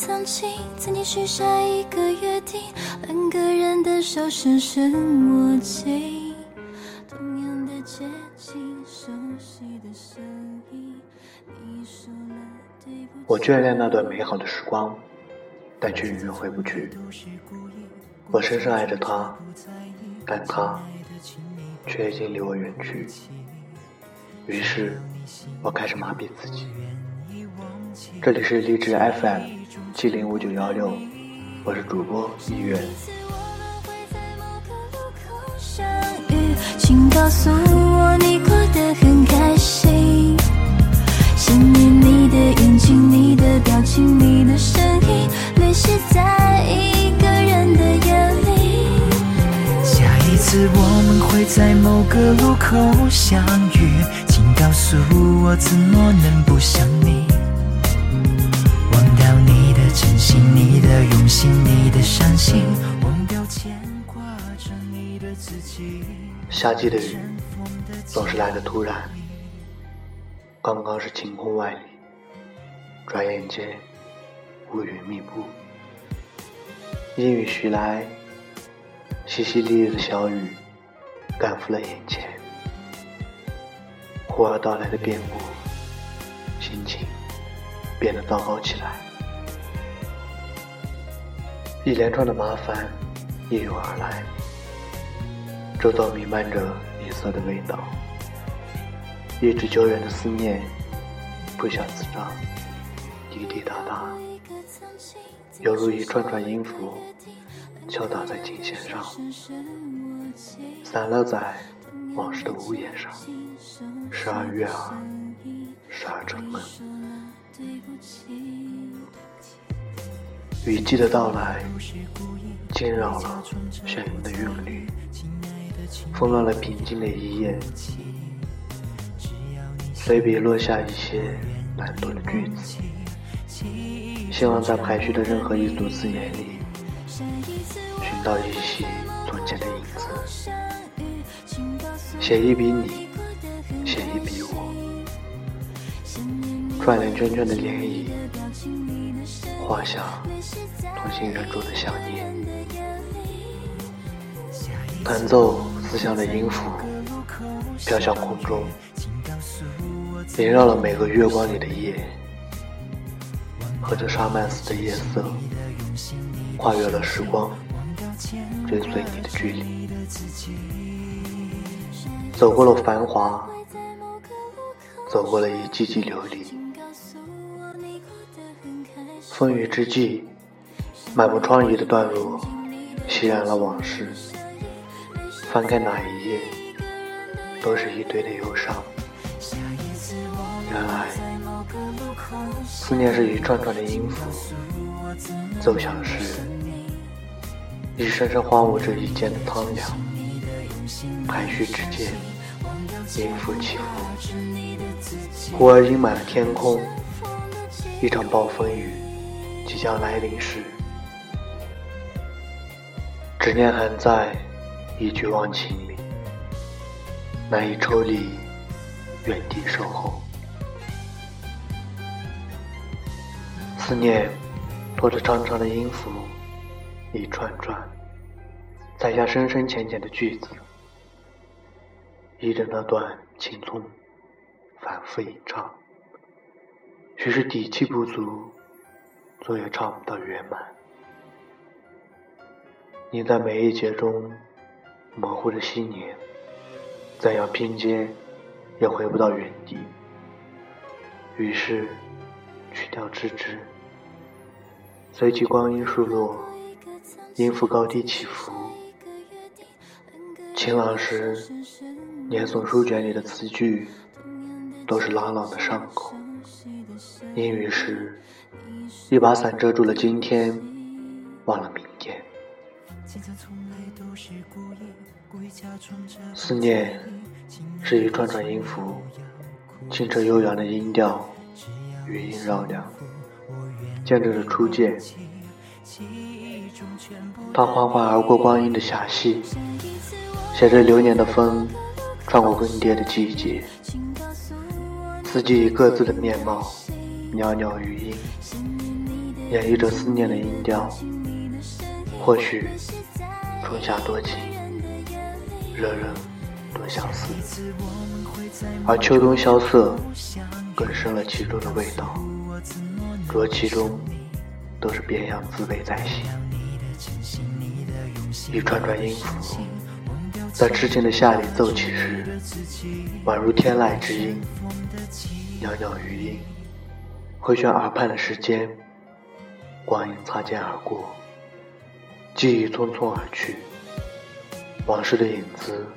曾经，曾经许下一个约定，两个人的手深深握紧。同样的街景，熟悉的声音，你说了对不起。我眷恋那段美好的时光，但却永远回不去。我深深爱着他，但他却已经离我远去。于是，我开始麻痹自己。这里是励志 FM 七零五九幺六，我是主播一月。次我们会在某个路口相遇，请告诉我你过得很开心。想念你的眼睛，你的表情，你的声音，流泻在一个人的眼里。下一次我们会在某个路口相遇，请告诉我怎么能不想你？心，你的用心，你的伤心，忘掉牵挂着你的自己。夏季的雨总是来的突然，刚刚是晴空万里，转眼间乌云密布，阴雨徐来，淅淅沥沥的小雨赶赴了眼前，忽而到来的变故，心情变得糟糕起来，一连串的麻烦一涌而来。周遭弥漫着泥色的味道，一直久远的思念不想自张，滴滴答答，犹如一串串音符敲打在琴弦上，散落在往事的屋檐上，时而悦耳，时而沉闷。雨季的到来，惊扰了眩晕的韵律。纷乱了平静的一夜，随笔落下一些难懂的句子，希望在排序的任何一组字眼里，寻到一些从前的影子，写一笔你，写一笔我，串联圈圈的涟漪，画下同心忍住的想念，弹奏。思乡的音符飘向空中，萦绕了每个月光里的夜，和这沙曼斯的夜色，跨越了时光，追随你的距离，走过了繁华，走过了一季季流离，风雨之际，满目疮痍的段落，袭染了往事。翻开哪一页，都是一堆的忧伤。原来，思念是一串串的音符，奏响时，一声声荒芜着一间的苍凉。排序之间，音符起伏，忽而阴满了天空。一场暴风雨即将来临时，执念还在。一句忘情里，难以抽离，原地守候。思念拖着长长的音符，一串串，载下深深浅浅的句子，依着那段情痛，反复吟唱。许是底气不足，总也唱不到圆满。你在每一节中。模糊的信念，怎样拼接也回不到原地。于是，去掉枝枝，随即光阴疏落，音符高低起伏。晴朗时，念诵书卷里的词句，都是朗朗的上口；阴雨时，一把伞遮住了今天，忘了明天。思念是一串串音符，清澈悠扬的音调，余音绕梁，见证着初见。它缓缓而过光阴的狭隙，写着流年的风，穿过更迭的季节，四季以各自的面貌，袅袅余音，演绎着思念的音调。或许春夏多情，惹人多相思，而秋冬萧瑟，更深了其中的味道。若其中都是别样滋味在心。一串串音符，在痴情的夏里奏起时，宛如天籁之音，袅袅余音，回旋耳畔的时间，光阴擦肩而过，记忆匆匆而去，往事的影子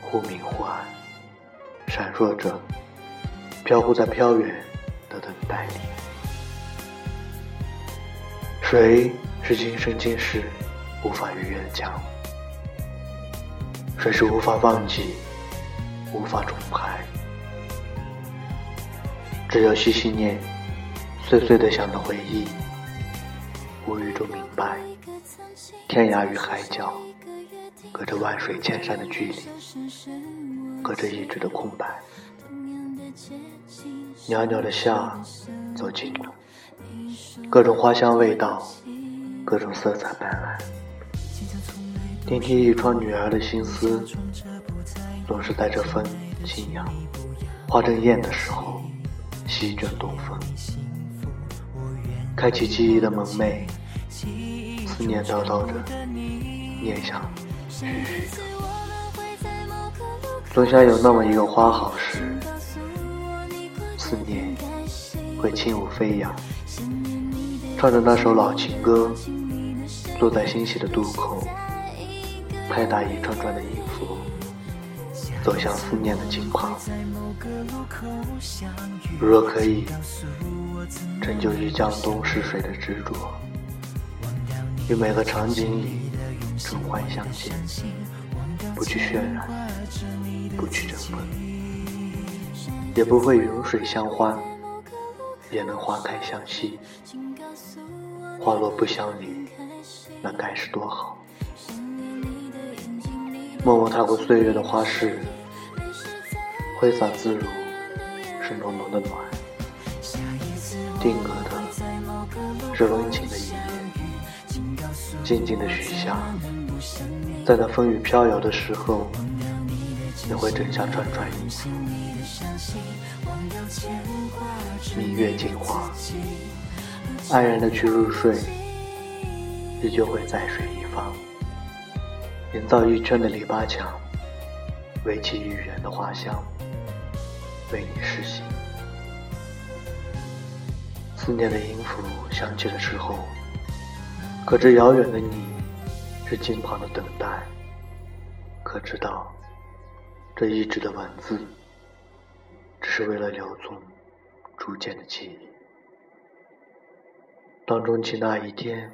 忽明忽暗，闪烁着，飘忽在飘远的等待里。谁是今生今世？无法逾越的墙，谁是无法忘记、无法重拍？只有细细念，碎碎的想的回忆，无语中明白，天涯与海角，隔着万水千山的距离，隔着一纸的空白。袅袅的夏走近了，各种花香味道，各种色彩斑斓。听听一窗女儿的心思，总是在这份清扬花正艳的时候，席卷东风，开启记忆的门楣，思念叨叨着，念想絮絮着，总想有那么一个花好时，思念会轻舞飞扬，唱着那首老情歌，坐在欣喜的渡口。拍打一串串的音符，走向思念的近况。若可以成就于江东逝水的执着，于每个场景里春欢相见，不去渲染，不去争分，也不会云水相欢，也能花开相惜。花落不相离，那该是多好。默默踏过岁月的花市，挥洒自如，是浓浓的暖。定格的，是温情的一夜。静静的许下，在那风雨飘摇的时候，也会整下串串音符。明月镜花，安然的去入睡，依旧会在水一方。营造一圈的篱笆墙，围起一园的花香，为你施行。思念的音符响起的时候，可知遥远的你是近旁的等待？可知道这一纸的文字，只是为了留存逐渐的记忆？当中起那一天，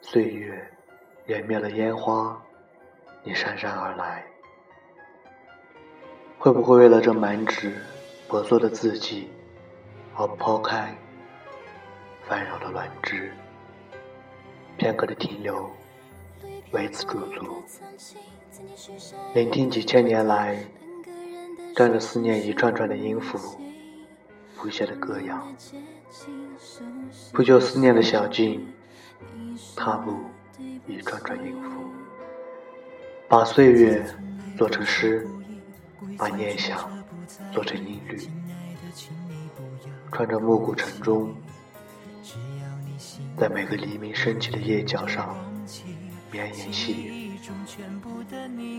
岁月湮灭了烟花。你姗姗而来，会不会为了这满纸婆娑的字迹而抛开烦扰的乱枝？片刻的停留，为此驻足，聆听几千年来沾着思念一串串的音符谱写的歌谣，不就思念的小径，踏步一串串音符。把岁月做成诗，把念想做成音律，穿着暮鼓晨钟，在每个黎明升起的夜角上绵延细语，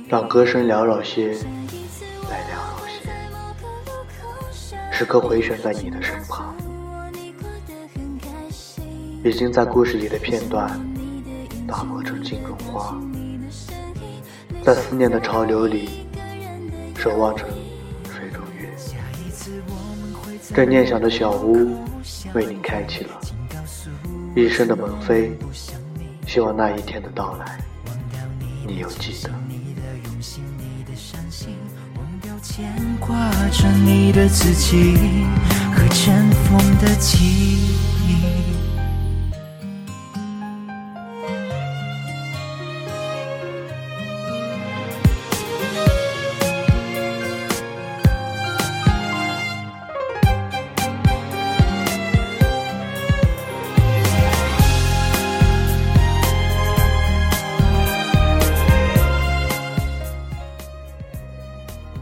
让歌声缭绕些，再缭绕些，时刻回旋在你的身旁。已经在故事里的片段打磨成镜中花。在思念的潮流里，守望着水中月。这念想的小屋，为你开启了一生的门扉。希望那一天的到来，你有记得。牵挂着你的自己和尘封的记忆。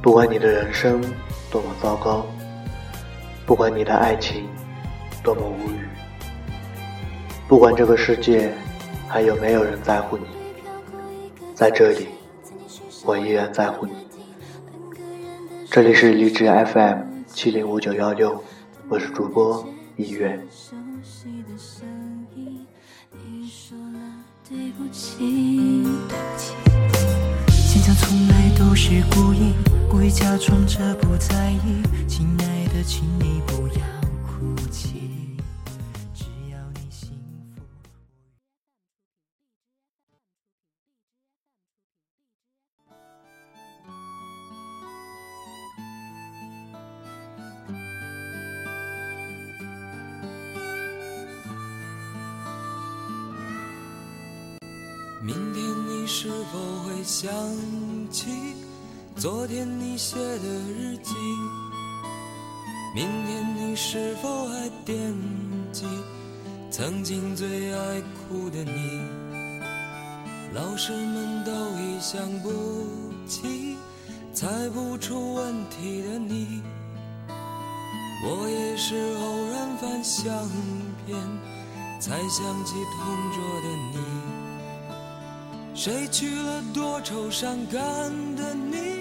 不管你的人生多么糟糕，不管你的爱情多么无语，不管这个世界还有没有人在乎你，在这里，我依然在乎你。这里是荔枝 FM 七零五九幺六，我是主播一月。坚强从来都是故意，故意假装着不在意。亲爱的，请你不要哭泣，只要你幸福。明天你是否会想起昨天你写的日记？明天你是否还惦记曾经最爱哭的你？老师们都已想不起猜不出问题的你，我也是偶然翻相片才想起同桌的你。谁娶了多愁善感的你？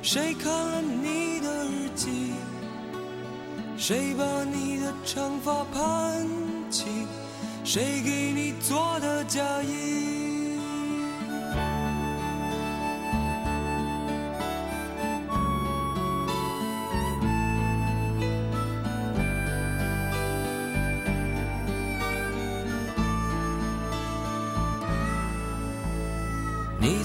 谁看了你的日记？谁把你的长发盘起？谁给你做的嫁衣？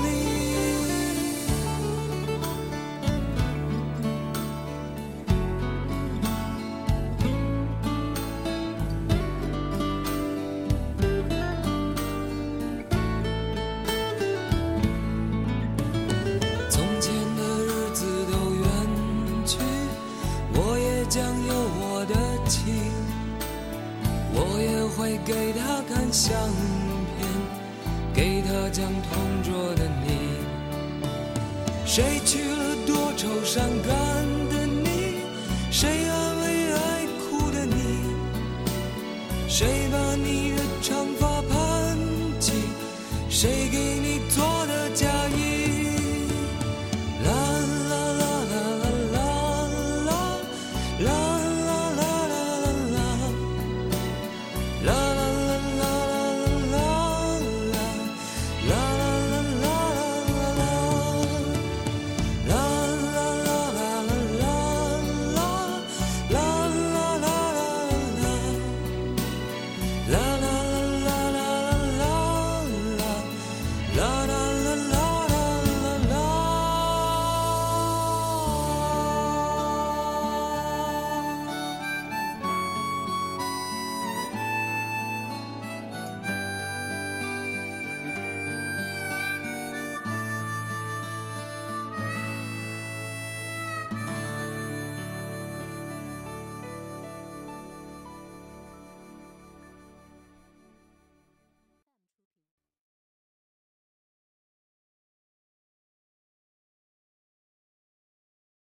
里会给他看相片，给他讲同桌的你。谁娶了